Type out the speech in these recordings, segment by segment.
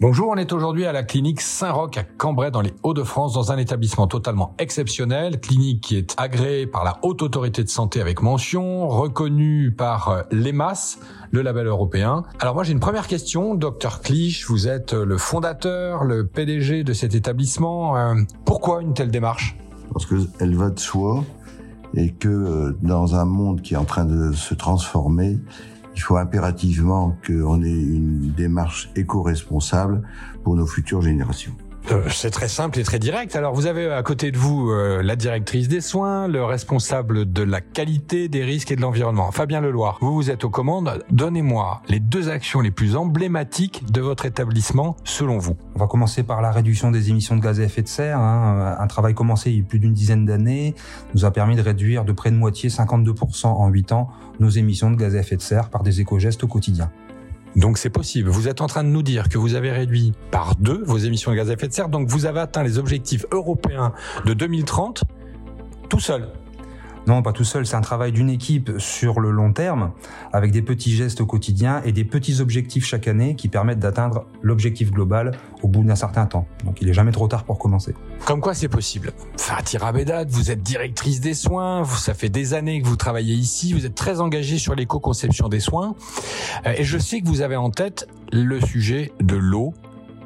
Bonjour, on est aujourd'hui à la clinique Saint-Roch à Cambrai dans les Hauts-de-France dans un établissement totalement exceptionnel, clinique qui est agréée par la Haute Autorité de Santé avec mention, reconnue par euh, l'EMAS, le label européen. Alors moi j'ai une première question, docteur Clich, vous êtes le fondateur, le PDG de cet établissement. Euh, pourquoi une telle démarche? Parce qu'elle va de soi et que euh, dans un monde qui est en train de se transformer, il faut impérativement qu'on ait une démarche éco-responsable pour nos futures générations. Euh, c'est très simple et très direct. Alors vous avez à côté de vous euh, la directrice des soins, le responsable de la qualité, des risques et de l'environnement, Fabien Leloir. Vous vous êtes aux commandes. Donnez-moi les deux actions les plus emblématiques de votre établissement selon vous. On va commencer par la réduction des émissions de gaz à effet de serre. Hein. Un travail commencé il y a plus d'une dizaine d'années nous a permis de réduire de près de moitié, 52% en 8 ans, nos émissions de gaz à effet de serre par des éco-gestes au quotidien. Donc c'est possible. Vous êtes en train de nous dire que vous avez réduit par deux vos émissions de gaz à effet de serre, donc vous avez atteint les objectifs européens de 2030 tout seul. Non, pas tout seul, c'est un travail d'une équipe sur le long terme, avec des petits gestes au quotidien et des petits objectifs chaque année qui permettent d'atteindre l'objectif global au bout d'un certain temps. Donc il est jamais trop tard pour commencer. Comme quoi c'est possible. Fatih Abedad, vous êtes directrice des soins, vous, ça fait des années que vous travaillez ici, vous êtes très engagée sur l'éco-conception des soins, euh, et je sais que vous avez en tête le sujet de l'eau.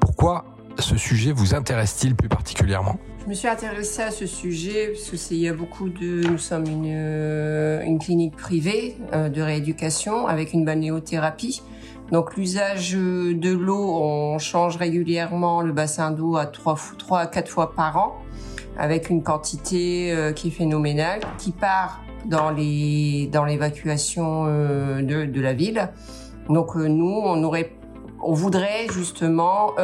Pourquoi ce sujet vous intéresse-t-il plus particulièrement? Je me suis intéressée à ce sujet parce que il y a beaucoup de, nous sommes une, euh, clinique privée euh, de rééducation avec une balnéothérapie. Donc l'usage de l'eau, on change régulièrement le bassin d'eau à 3, 3 à 4 fois par an avec une quantité euh, qui est phénoménale, qui part dans les dans l'évacuation de, la ville. Donc nous, on voudrait justement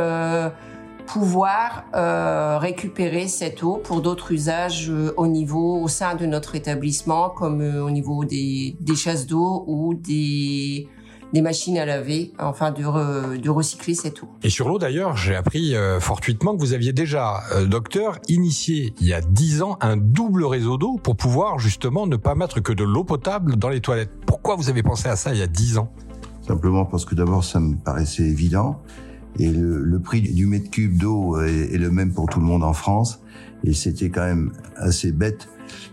pouvoir euh, récupérer cette eau pour d'autres usages euh, au niveau au sein de notre établissement comme euh, au niveau des, des chasses d'eau ou des des machines à laver, enfin de, de recycler cette eau. Et sur l'eau d'ailleurs, j'ai appris fortuitement que vous aviez déjà, docteur, initié il y a dix ans un double réseau d'eau pour pouvoir justement ne pas mettre que de l'eau potable dans les toilettes. Pourquoi vous avez pensé à ça il y a dix ans? Simplement parce que d'abord ça me paraissait évident et le, le, prix du mètre cube d'eau est, est, le même pour tout le monde en France. Et c'était quand même assez bête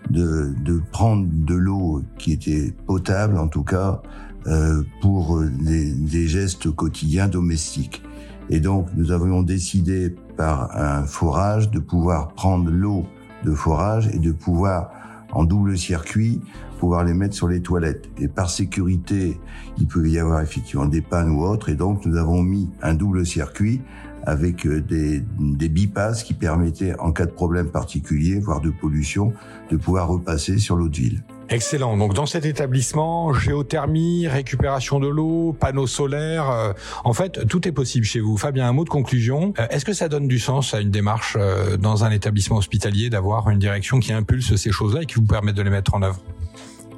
de, de prendre de l'eau qui était potable, en tout cas, euh, pour des, des, gestes quotidiens domestiques. Et donc, nous avions décidé par un forage de pouvoir prendre l'eau de forage et de pouvoir en double circuit, pouvoir les mettre sur les toilettes. Et par sécurité, il peut y avoir effectivement des pannes ou autres, et donc nous avons mis un double circuit avec euh, des, des bipasses qui permettaient, en cas de problème particulier, voire de pollution, de pouvoir repasser sur l'eau de ville. Excellent. Donc dans cet établissement, géothermie, récupération de l'eau, panneaux solaires, euh, en fait, tout est possible chez vous. Fabien, un mot de conclusion. Euh, est-ce que ça donne du sens à une démarche dans un établissement hospitalier d'avoir une direction qui impulse ces choses-là et qui vous permet de les mettre en œuvre?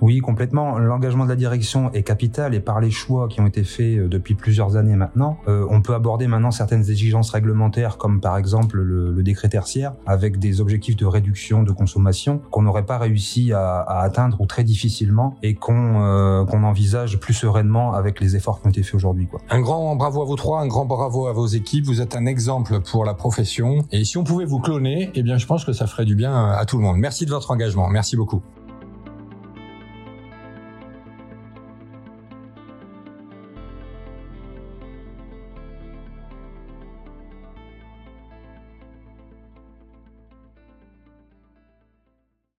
Oui, complètement. L'engagement de la direction est capital et par les choix qui ont été faits euh, depuis plusieurs années maintenant, euh, on peut aborder maintenant certaines exigences réglementaires comme par exemple le, le décret tertiaire avec des objectifs de réduction de consommation qu'on n'aurait pas réussi à, à, atteindre ou très difficilement et qu'on euh, qu'on envisage plus sereinement avec les efforts qui ont été faits aujourd'hui. Un grand bravo à vous trois, un grand bravo à vos équipes. Vous êtes un exemple pour la profession et si on pouvait vous cloner, eh bien je pense que ça ferait du bien à tout le monde. Merci de votre engagement. Merci beaucoup.